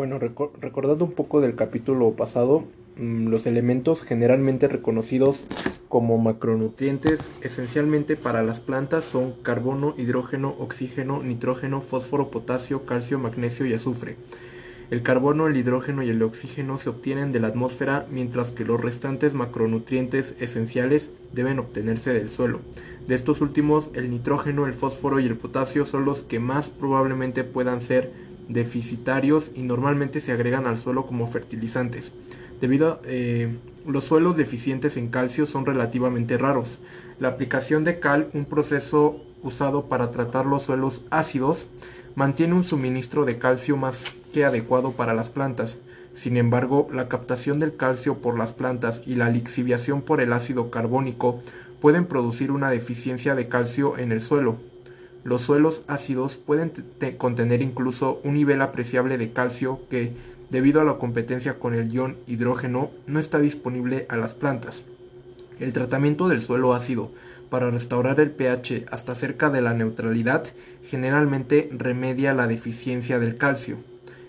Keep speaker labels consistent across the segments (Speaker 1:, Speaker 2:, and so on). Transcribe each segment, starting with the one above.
Speaker 1: Bueno, recordando un poco del capítulo pasado, mm, los elementos generalmente reconocidos como macronutrientes esencialmente para las plantas son carbono, hidrógeno, oxígeno, nitrógeno, fósforo, potasio, calcio, magnesio y azufre. El carbono, el hidrógeno y el oxígeno se obtienen de la atmósfera, mientras que los restantes macronutrientes esenciales deben obtenerse del suelo. De estos últimos, el nitrógeno, el fósforo y el potasio son los que más probablemente puedan ser deficitarios y normalmente se agregan al suelo como fertilizantes. Debido a eh, los suelos deficientes en calcio son relativamente raros. La aplicación de cal, un proceso usado para tratar los suelos ácidos, mantiene un suministro de calcio más que adecuado para las plantas. Sin embargo, la captación del calcio por las plantas y la lixiviación por el ácido carbónico pueden producir una deficiencia de calcio en el suelo. Los suelos ácidos pueden contener incluso un nivel apreciable de calcio que, debido a la competencia con el ion hidrógeno, no está disponible a las plantas. El tratamiento del suelo ácido para restaurar el pH hasta cerca de la neutralidad generalmente remedia la deficiencia del calcio.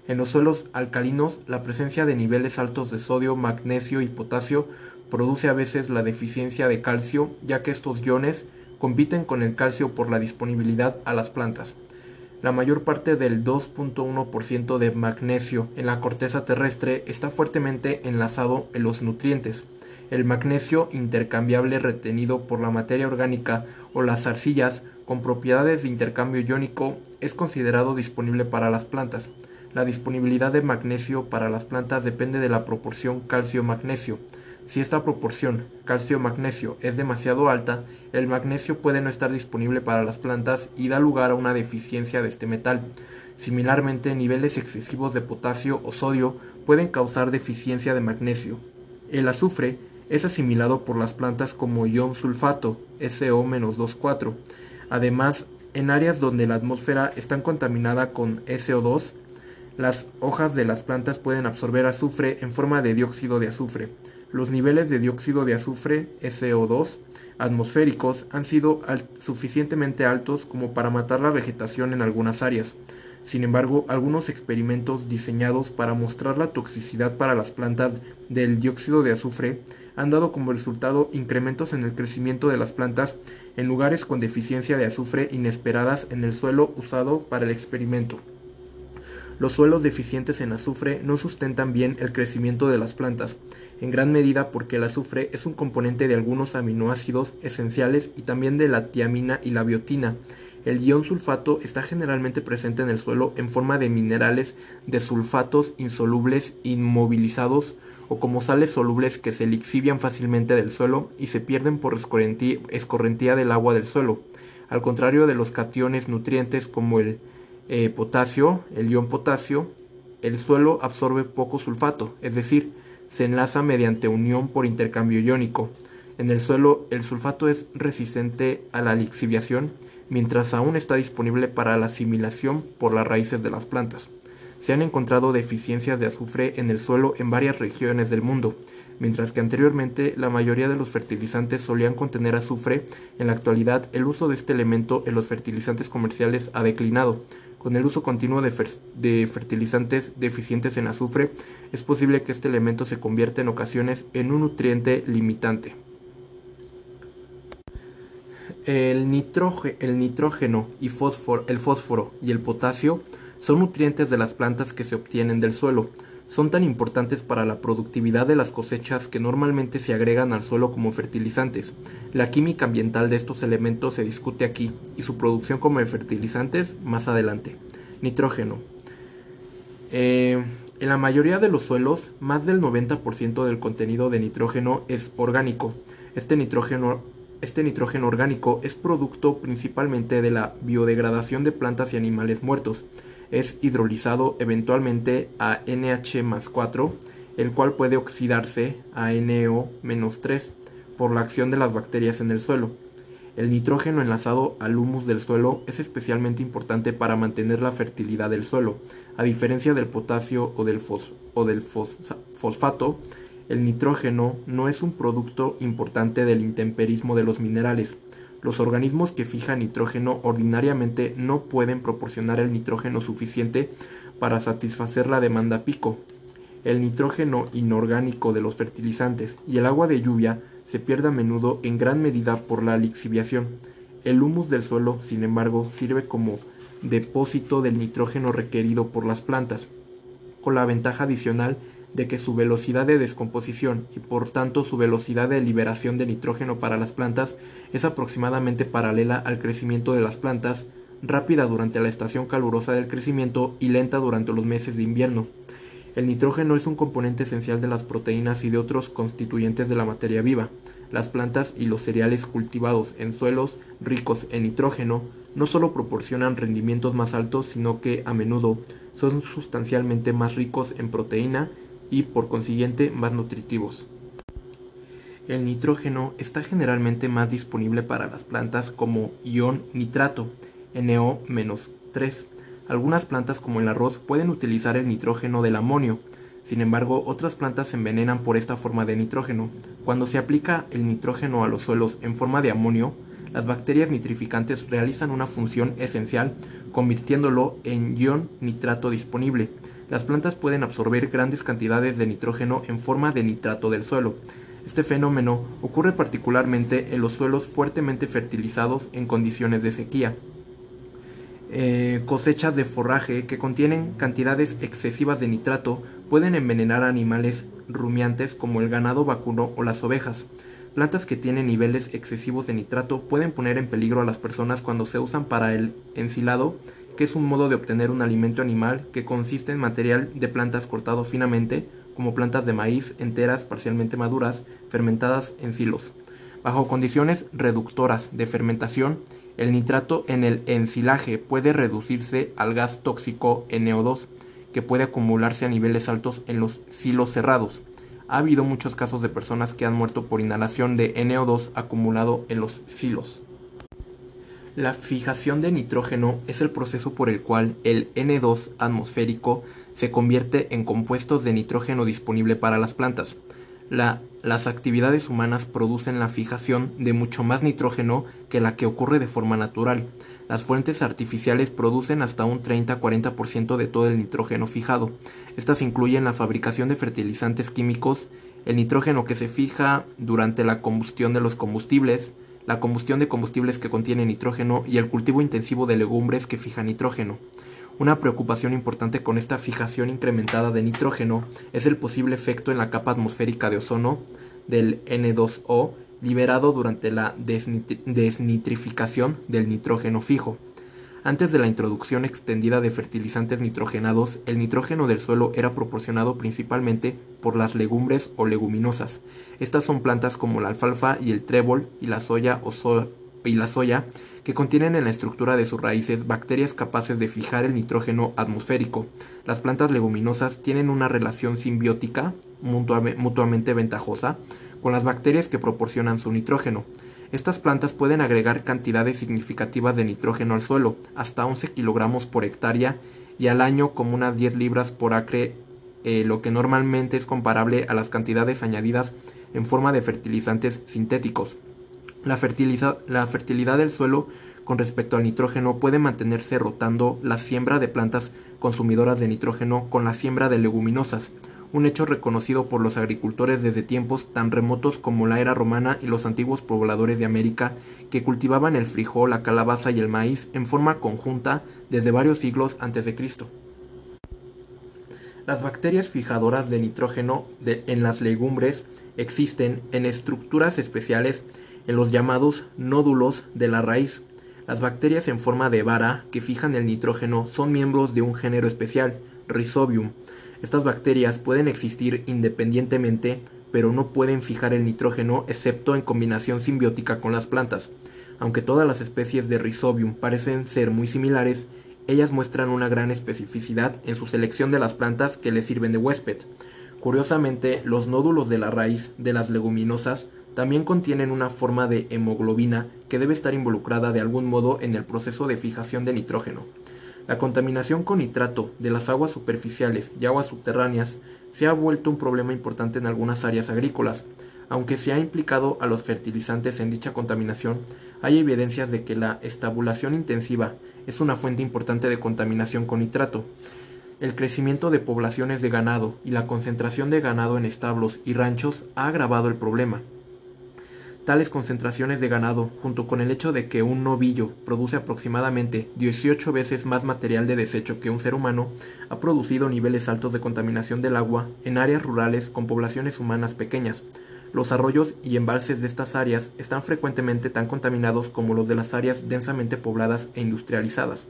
Speaker 1: En los suelos alcalinos, la presencia de niveles altos de sodio, magnesio y potasio produce a veces la deficiencia de calcio, ya que estos iones compiten con el calcio por la disponibilidad a las plantas. La mayor parte del 2.1% de magnesio en la corteza terrestre está fuertemente enlazado en los nutrientes. El magnesio intercambiable retenido por la materia orgánica o las arcillas con propiedades de intercambio iónico es considerado disponible para las plantas. La disponibilidad de magnesio para las plantas depende de la proporción calcio-magnesio. Si esta proporción calcio-magnesio es demasiado alta, el magnesio puede no estar disponible para las plantas y da lugar a una deficiencia de este metal. Similarmente, niveles excesivos de potasio o sodio pueden causar deficiencia de magnesio. El azufre es asimilado por las plantas como ion sulfato, SO-24. Además, en áreas donde la atmósfera está contaminada con SO2, las hojas de las plantas pueden absorber azufre en forma de dióxido de azufre. Los niveles de dióxido de azufre, SO2, atmosféricos han sido suficientemente altos como para matar la vegetación en algunas áreas. Sin embargo, algunos experimentos diseñados para mostrar la toxicidad para las plantas del dióxido de azufre han dado como resultado incrementos en el crecimiento de las plantas en lugares con deficiencia de azufre inesperadas en el suelo usado para el experimento. Los suelos deficientes en azufre no sustentan bien el crecimiento de las plantas, en gran medida porque el azufre es un componente de algunos aminoácidos esenciales y también de la tiamina y la biotina. El ion sulfato está generalmente presente en el suelo en forma de minerales de sulfatos insolubles inmovilizados o como sales solubles que se lixivian fácilmente del suelo y se pierden por escorrentía del agua del suelo, al contrario de los cationes nutrientes como el eh, potasio, el ion potasio, el suelo absorbe poco sulfato, es decir, se enlaza mediante unión por intercambio iónico. En el suelo, el sulfato es resistente a la lixiviación, mientras aún está disponible para la asimilación por las raíces de las plantas. Se han encontrado deficiencias de azufre en el suelo en varias regiones del mundo, mientras que anteriormente la mayoría de los fertilizantes solían contener azufre, en la actualidad el uso de este elemento en los fertilizantes comerciales ha declinado, con el uso continuo de, fertilizantes deficientes en azufre, es posible que este elemento se convierta en ocasiones en un nutriente limitante. El, el nitrógeno y fósforo, el fósforo y el potasio son nutrientes de las plantas que se obtienen del suelo son tan importantes para la productividad de las cosechas que normalmente se agregan al suelo como fertilizantes. La química ambiental de estos elementos se discute aquí y su producción como fertilizantes más adelante. Nitrógeno. Eh, en la mayoría de los suelos, más del 90% del contenido de nitrógeno es orgánico. Este nitrógeno, este nitrógeno orgánico es producto principalmente de la biodegradación de plantas y animales muertos es hidrolizado eventualmente a NH el cual puede oxidarse a NO-3 por la acción de las bacterias en el suelo. El nitrógeno enlazado al humus del suelo es especialmente importante para mantener la fertilidad del suelo. A diferencia del potasio o del, o del fosfato, el nitrógeno no es un producto importante del intemperismo de los minerales. Los organismos que fijan nitrógeno ordinariamente no pueden proporcionar el nitrógeno suficiente para satisfacer la demanda pico. El nitrógeno inorgánico de los fertilizantes y el agua de lluvia se pierde a menudo en gran medida por la lixiviación. El humus del suelo, sin embargo, sirve como depósito del nitrógeno requerido por las plantas, con la ventaja adicional de que su velocidad de descomposición y por tanto su velocidad de liberación de nitrógeno para las plantas es aproximadamente paralela al crecimiento de las plantas, rápida durante la estación calurosa del crecimiento y lenta durante los meses de invierno. El nitrógeno es un componente esencial de las proteínas y de otros constituyentes de la materia viva. Las plantas y los cereales cultivados en suelos ricos en nitrógeno no solo proporcionan rendimientos más altos, sino que a menudo son sustancialmente más ricos en proteína y por consiguiente más nutritivos. El nitrógeno está generalmente más disponible para las plantas como ion nitrato, NO-3. Algunas plantas como el arroz pueden utilizar el nitrógeno del amonio, sin embargo otras plantas se envenenan por esta forma de nitrógeno. Cuando se aplica el nitrógeno a los suelos en forma de amonio, las bacterias nitrificantes realizan una función esencial convirtiéndolo en ion nitrato disponible, las plantas pueden absorber grandes cantidades de nitrógeno en forma de nitrato del suelo. Este fenómeno ocurre particularmente en los suelos fuertemente fertilizados en condiciones de sequía. Eh, cosechas de forraje que contienen cantidades excesivas de nitrato pueden envenenar a animales rumiantes como el ganado vacuno o las ovejas. Plantas que tienen niveles excesivos de nitrato pueden poner en peligro a las personas cuando se usan para el ensilado que es un modo de obtener un alimento animal que consiste en material de plantas cortado finamente, como plantas de maíz enteras parcialmente maduras, fermentadas en silos. Bajo condiciones reductoras de fermentación, el nitrato en el ensilaje puede reducirse al gas tóxico NO2, que puede acumularse a niveles altos en los silos cerrados. Ha habido muchos casos de personas que han muerto por inhalación de NO2 acumulado en los silos. La fijación de nitrógeno es el proceso por el cual el N2 atmosférico se convierte en compuestos de nitrógeno disponible para las plantas. las actividades humanas producen la fijación de mucho más nitrógeno que la que ocurre de forma natural. Las fuentes artificiales producen hasta un 30-40% de todo el nitrógeno fijado. Estas incluyen la fabricación de fertilizantes químicos, el nitrógeno que se fija durante la combustión de los combustibles, la combustión de combustibles que contienen nitrógeno y el cultivo intensivo de legumbres que fijan nitrógeno. Una preocupación importante con esta fijación incrementada de nitrógeno es el posible efecto en la capa atmosférica de ozono del N2O liberado durante la desnitrificación del nitrógeno fijo. Antes de la introducción extendida de fertilizantes nitrogenados, el nitrógeno del suelo era proporcionado principalmente por las legumbres o leguminosas. Estas son plantas como la alfalfa y el trébol y la soya o y la soya que contienen en la estructura de sus raíces bacterias capaces de fijar el nitrógeno atmosférico. Las plantas leguminosas tienen una relación simbiótica mutuamente ventajosa con las bacterias que proporcionan su nitrógeno. Estas plantas pueden agregar cantidades significativas de nitrógeno al suelo, hasta 11 kilogramos por hectárea y al año como unas 10 libras por acre, eh, lo que normalmente es comparable a las cantidades añadidas en forma de fertilizantes sintéticos. La, la fertilidad del suelo con respecto al nitrógeno puede mantenerse rotando la siembra de plantas consumidoras de nitrógeno con la siembra de leguminosas, un hecho reconocido por los agricultores desde tiempos tan remotos como la era romana y los antiguos pobladores de América que cultivaban el frijol, la calabaza y el maíz en forma conjunta desde varios siglos antes de Cristo. Las bacterias fijadoras de nitrógeno en las legumbres existen en estructuras especiales en los llamados nódulos de la raíz. Las bacterias en forma de vara que fijan el nitrógeno son miembros de un género especial, Rhizobium, estas bacterias pueden existir independientemente, pero no pueden fijar el nitrógeno excepto en combinación simbiótica con las plantas. Aunque todas las especies de Rhizobium parecen ser muy similares, ellas muestran una gran especificidad en su selección de las plantas que les sirven de huésped. Curiosamente, los nódulos de la raíz de las leguminosas también contienen una forma de hemoglobina que debe estar involucrada de algún modo en el proceso de fijación de nitrógeno. La contaminación con nitrato de las aguas superficiales y aguas subterráneas se ha vuelto un problema importante en algunas áreas agrícolas. Aunque se ha implicado a los fertilizantes en dicha contaminación, hay evidencias de que la estabulación intensiva es una fuente importante de contaminación con nitrato. El crecimiento de poblaciones de ganado y la concentración de ganado en establos y ranchos ha agravado el problema. Tales concentraciones de ganado, junto con el hecho de que un novillo produce aproximadamente 18 veces más material de desecho que un ser humano, ha producido niveles altos de contaminación del agua en áreas rurales con poblaciones humanas pequeñas. Los arroyos y embalses de estas áreas están frecuentemente tan contaminados como los de las áreas densamente pobladas e industrializadas.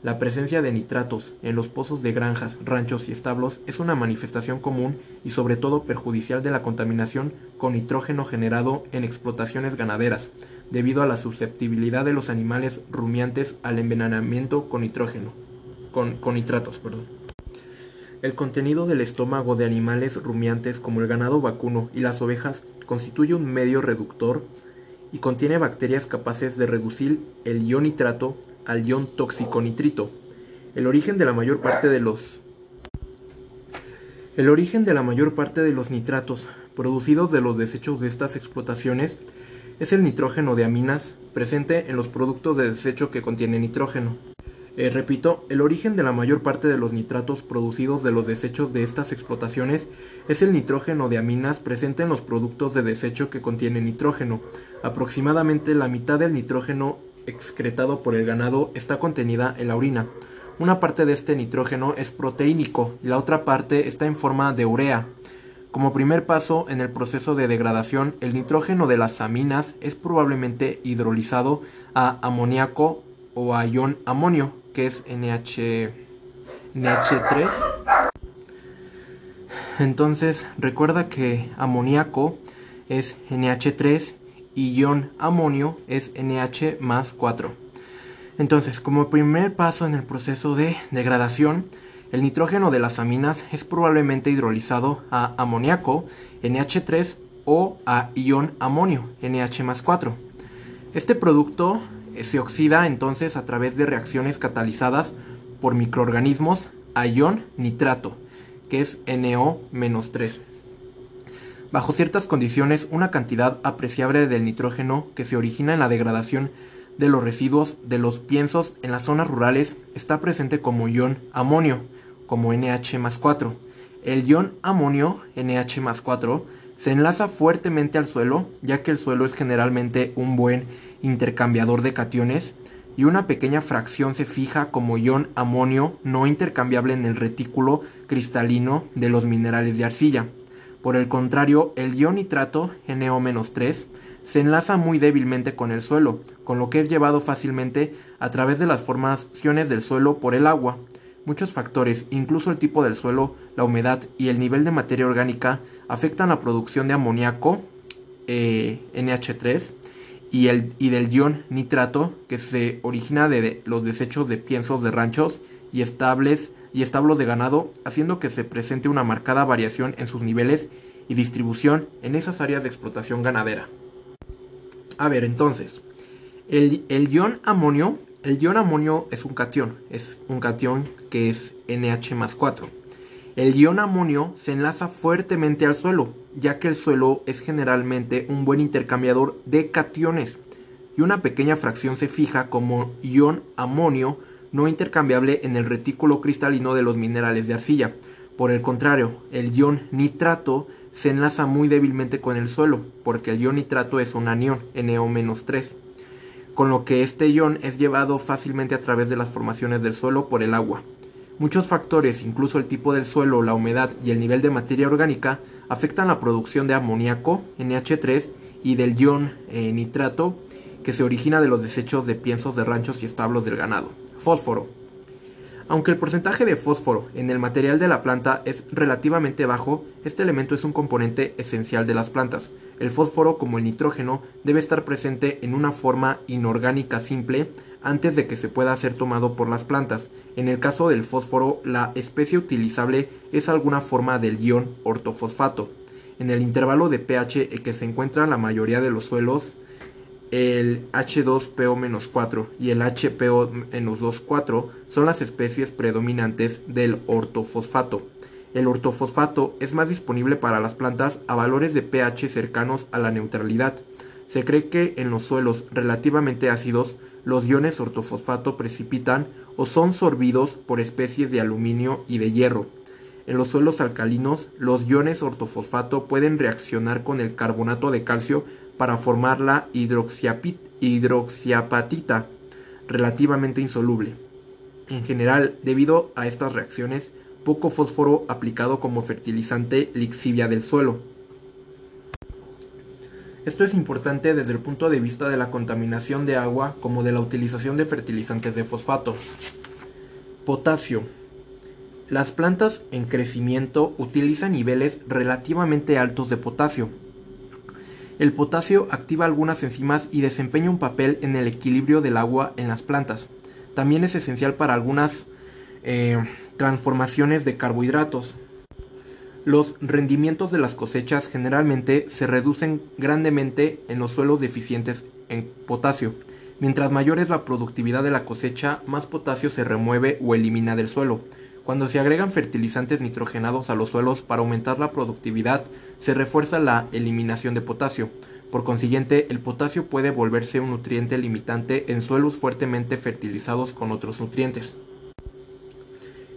Speaker 1: La presencia de nitratos en los pozos de granjas, ranchos y establos es una manifestación común y sobre todo perjudicial de la contaminación con nitrógeno generado en explotaciones ganaderas, debido a la susceptibilidad de los animales rumiantes al envenenamiento con nitrógeno, con, con nitratos, perdón. El contenido del estómago de animales rumiantes como el ganado vacuno y las ovejas constituye un medio reductor y contiene bacterias capaces de reducir el ion nitrato al ion tóxico nitrito. El origen de la mayor parte de los el origen de la mayor parte de los nitratos producidos de los desechos de estas explotaciones es el nitrógeno de aminas presente en los productos de desecho que contienen nitrógeno. Eh, repito, el origen de la mayor parte de los nitratos producidos de los desechos de estas explotaciones es el nitrógeno de aminas presente en los productos de desecho que contienen nitrógeno. Aproximadamente la mitad del nitrógeno excretado por el ganado está contenida en la orina. Una parte de este nitrógeno es proteínico y la otra parte está en forma de urea. Como primer paso en el proceso de degradación, el nitrógeno de las aminas es probablemente hidrolizado a amoníaco o a ion amonio, que es NH, NH3. Entonces, recuerda que amoníaco es NH3 y ion amonio es NH más 4. Entonces, como primer paso en el proceso de degradación, el nitrógeno de las aminas es probablemente hidrolizado a amoníaco NH3 o a ion amonio NH más 4. Este producto eh, se oxida entonces a través de reacciones catalizadas por microorganismos a ion nitrato, que es NO-3. Bajo ciertas condiciones, una cantidad apreciable del nitrógeno que se origina en la degradación de los residuos de los piensos en las zonas rurales está presente como ion amonio, como NH 4. El ion amonio, NH 4, se enlaza fuertemente al suelo, ya que el suelo es generalmente un buen intercambiador de cationes, y una pequeña fracción se fija como ion amonio no intercambiable en el retículo cristalino de los minerales de arcilla. Por el contrario, el ion nitrato, NO-3, se enlaza muy débilmente con el suelo, con lo que es llevado fácilmente a través de las formaciones del suelo por el agua. Muchos factores, incluso el tipo del suelo, la humedad y el nivel de materia orgánica, afectan la producción de amoníaco, eh, NH3, y, el, y del ion nitrato, que se origina de los desechos de piensos de ranchos y estables y establos de ganado, haciendo que se presente una marcada variación en sus niveles y distribución en esas áreas de explotación ganadera. A ver, entonces, el, el ion amonio, el ion amonio es un cation, es un cation que es NH más 4. El ion amonio se enlaza fuertemente al suelo, ya que el suelo es generalmente un buen intercambiador de cationes, y una pequeña fracción se fija como ion amonio no intercambiable en el retículo cristalino de los minerales de arcilla. Por el contrario, el ion nitrato se enlaza muy débilmente con el suelo, porque el ion nitrato es un anión, NO-3, con lo que este ion es llevado fácilmente a través de las formaciones del suelo por el agua. Muchos factores, incluso el tipo del suelo, la humedad y el nivel de materia orgánica, afectan la producción de amoníaco, NH3, y del ion eh, nitrato, que se origina de los desechos de piensos de ranchos y establos del ganado. Fósforo. Aunque el porcentaje de fósforo en el material de la planta es relativamente bajo, este elemento es un componente esencial de las plantas. El fósforo, como el nitrógeno, debe estar presente en una forma inorgánica simple antes de que se pueda ser tomado por las plantas. En el caso del fósforo, la especie utilizable es alguna forma del ion ortofosfato. En el intervalo de pH en que se encuentra la mayoría de los suelos, el H2PO-4 y el HPO-4 son las especies predominantes del ortofosfato. El ortofosfato es más disponible para las plantas a valores de pH cercanos a la neutralidad. Se cree que en los suelos relativamente ácidos, los iones ortofosfato precipitan o son sorbidos por especies de aluminio y de hierro. En los suelos alcalinos, los iones ortofosfato pueden reaccionar con el carbonato de calcio para formar la hidroxiapatita, relativamente insoluble. En general, debido a estas reacciones, poco fósforo aplicado como fertilizante lixivia del suelo. Esto es importante desde el punto de vista de la contaminación de agua como de la utilización de fertilizantes de fosfato. Potasio. Las plantas en crecimiento utilizan niveles relativamente altos de potasio. El potasio activa algunas enzimas y desempeña un papel en el equilibrio del agua en las plantas. También es esencial para algunas eh, transformaciones de carbohidratos. Los rendimientos de las cosechas generalmente se reducen grandemente en los suelos deficientes en potasio. Mientras mayor es la productividad de la cosecha, más potasio se remueve o elimina del suelo. Cuando se agregan fertilizantes nitrogenados a los suelos para aumentar la productividad, se refuerza la eliminación de potasio. Por consiguiente, el potasio puede volverse un nutriente limitante en suelos fuertemente fertilizados con otros nutrientes.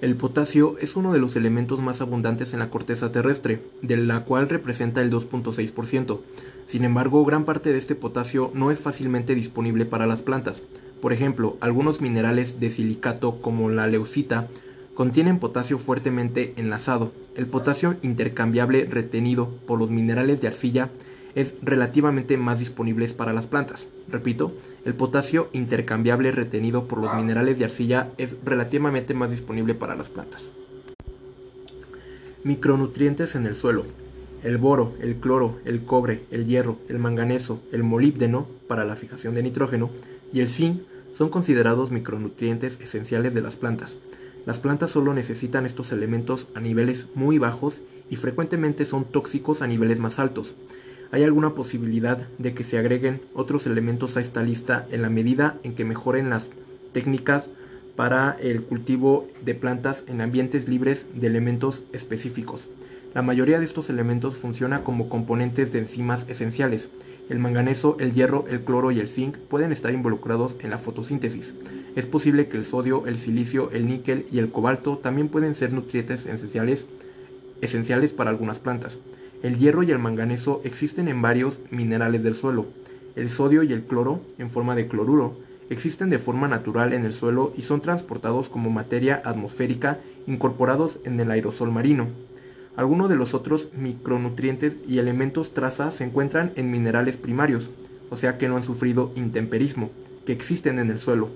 Speaker 1: El potasio es uno de los elementos más abundantes en la corteza terrestre, de la cual representa el 2.6%. Sin embargo, gran parte de este potasio no es fácilmente disponible para las plantas. Por ejemplo, algunos minerales de silicato como la leucita contienen potasio fuertemente enlazado. El potasio intercambiable retenido por los minerales de arcilla es relativamente más disponible para las plantas. Repito, el potasio intercambiable retenido por los minerales de arcilla es relativamente más disponible para las plantas. Micronutrientes en el suelo. El boro, el cloro, el cobre, el hierro, el manganeso, el molíbdeno para la fijación de nitrógeno y el zinc son considerados micronutrientes esenciales de las plantas. Las plantas solo necesitan estos elementos a niveles muy bajos y frecuentemente son tóxicos a niveles más altos. ¿Hay alguna posibilidad de que se agreguen otros elementos a esta lista en la medida en que mejoren las técnicas para el cultivo de plantas en ambientes libres de elementos específicos? La mayoría de estos elementos funciona como componentes de enzimas esenciales. El manganeso, el hierro, el cloro y el zinc pueden estar involucrados en la fotosíntesis. Es posible que el sodio, el silicio, el níquel y el cobalto también pueden ser nutrientes esenciales, esenciales para algunas plantas. El hierro y el manganeso existen en varios minerales del suelo. El sodio y el cloro, en forma de cloruro, existen de forma natural en el suelo y son transportados como materia atmosférica incorporados en el aerosol marino. Algunos de los otros micronutrientes y elementos traza se encuentran en minerales primarios, o sea que no han sufrido intemperismo, que existen en el suelo.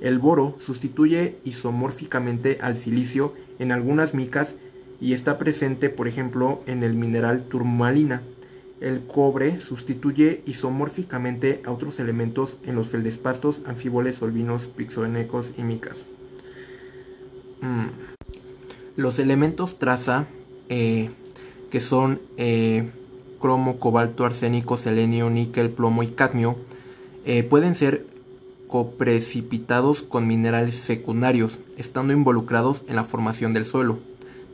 Speaker 1: El boro sustituye isomórficamente al silicio en algunas micas y está presente, por ejemplo, en el mineral turmalina. El cobre sustituye isomórficamente a otros elementos en los feldespastos, anfíboles, solvinos, pixoenecos y micas. Mm. Los elementos traza, eh, que son eh, cromo, cobalto, arsénico, selenio, níquel, plomo y cadmio, eh, pueden ser coprecipitados con minerales secundarios, estando involucrados en la formación del suelo.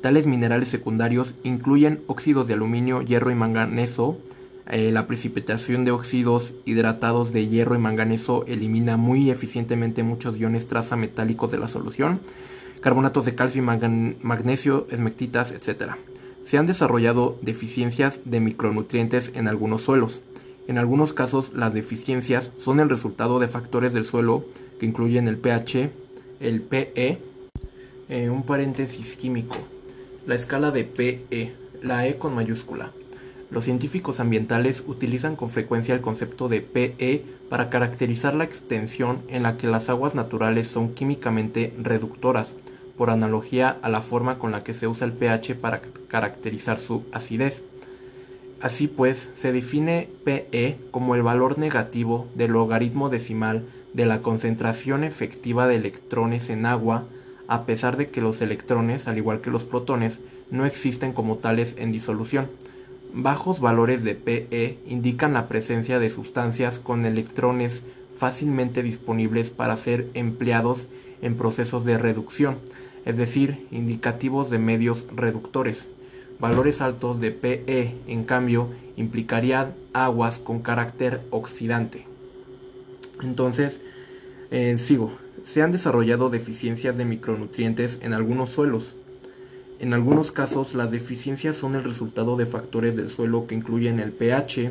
Speaker 1: Tales minerales secundarios incluyen óxidos de aluminio, hierro y manganeso. La precipitación de óxidos hidratados de hierro y manganeso elimina muy eficientemente muchos iones traza metálicos de la solución. Carbonatos de calcio y magnesio, esmectitas, etc. Se han desarrollado deficiencias de micronutrientes en algunos suelos. En algunos casos, las deficiencias son el resultado de factores del suelo que incluyen el pH, el PE, eh, un paréntesis químico, la escala de PE, la E con mayúscula. Los científicos ambientales utilizan con frecuencia el concepto de PE para caracterizar la extensión en la que las aguas naturales son químicamente reductoras, por analogía a la forma con la que se usa el pH para caracterizar su acidez. Así pues, se define PE como el valor negativo del logaritmo decimal de la concentración efectiva de electrones en agua a pesar de que los electrones, al igual que los protones, no existen como tales en disolución. Bajos valores de Pe indican la presencia de sustancias con electrones fácilmente disponibles para ser empleados en procesos de reducción, es decir, indicativos de medios reductores. Valores altos de Pe, en cambio, implicarían aguas con carácter oxidante. Entonces, Eh, sigo. Se han desarrollado deficiencias de micronutrientes en algunos suelos. En algunos casos, las deficiencias son el resultado de factores del suelo que incluyen el pH,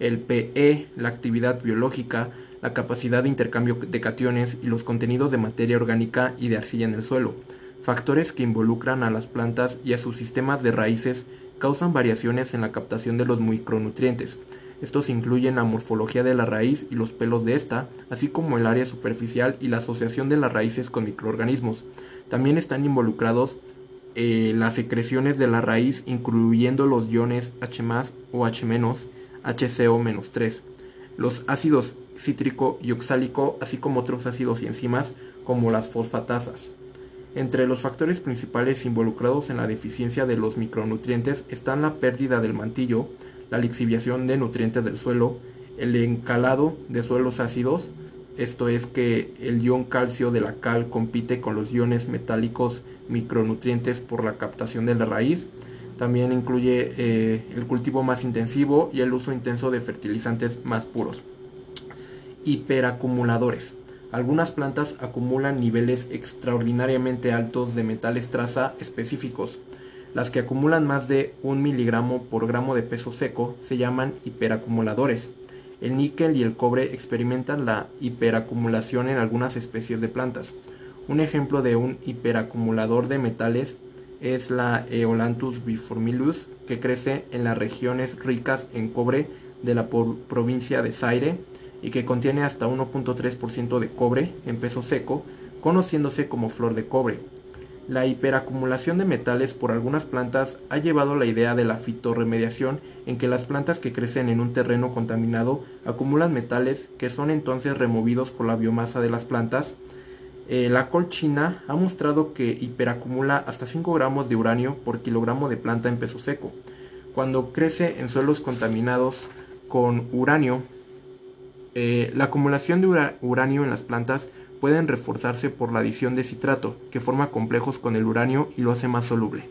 Speaker 1: el PE, la actividad biológica, la capacidad de intercambio de cationes y los contenidos de materia orgánica y de arcilla en el suelo. Factores que involucran a las plantas y a sus sistemas de raíces causan variaciones en la captación de los micronutrientes. Estos incluyen la morfología de la raíz y los pelos de esta, así como el área superficial y la asociación de las raíces con microorganismos. También están involucrados eh, las secreciones de la raíz, incluyendo los iones H o H HCO-3, los ácidos cítrico y oxálico, así como otros ácidos y enzimas como las fosfatasas. Entre los factores principales involucrados en la deficiencia de los micronutrientes están la pérdida del mantillo, la lixiviación de nutrientes del suelo, el encalado de suelos ácidos, esto es que el ion calcio de la cal compite con los iones metálicos micronutrientes por la captación de la raíz. También incluye eh, el cultivo más intensivo y el uso intenso de fertilizantes más puros. Hiperacumuladores. Algunas plantas acumulan niveles extraordinariamente altos de metales traza específicos. Las que acumulan más de un miligramo por gramo de peso seco se llaman hiperacumuladores. El níquel y el cobre experimentan la hiperacumulación en algunas especies de plantas. Un ejemplo de un hiperacumulador de metales es la Eolanthus biformilus, que crece en las regiones ricas en cobre de la provincia de Zaire y que contiene hasta 1.3% de cobre en peso seco, conociéndose como flor de cobre. La hiperacumulación de metales por algunas plantas ha llevado la idea de la fitorremediación en que las plantas que crecen en un terreno contaminado acumulan metales que son entonces removidos por la biomasa de las plantas. Eh, la col china ha mostrado que hiperacumula hasta 5 gramos de uranio por kilogramo de planta en peso seco. Cuando crece en suelos contaminados con uranio, eh, la acumulación de uranio en las plantas pueden reforzarse por la adición de citrato, que forma complejos con el uranio y lo hace más soluble.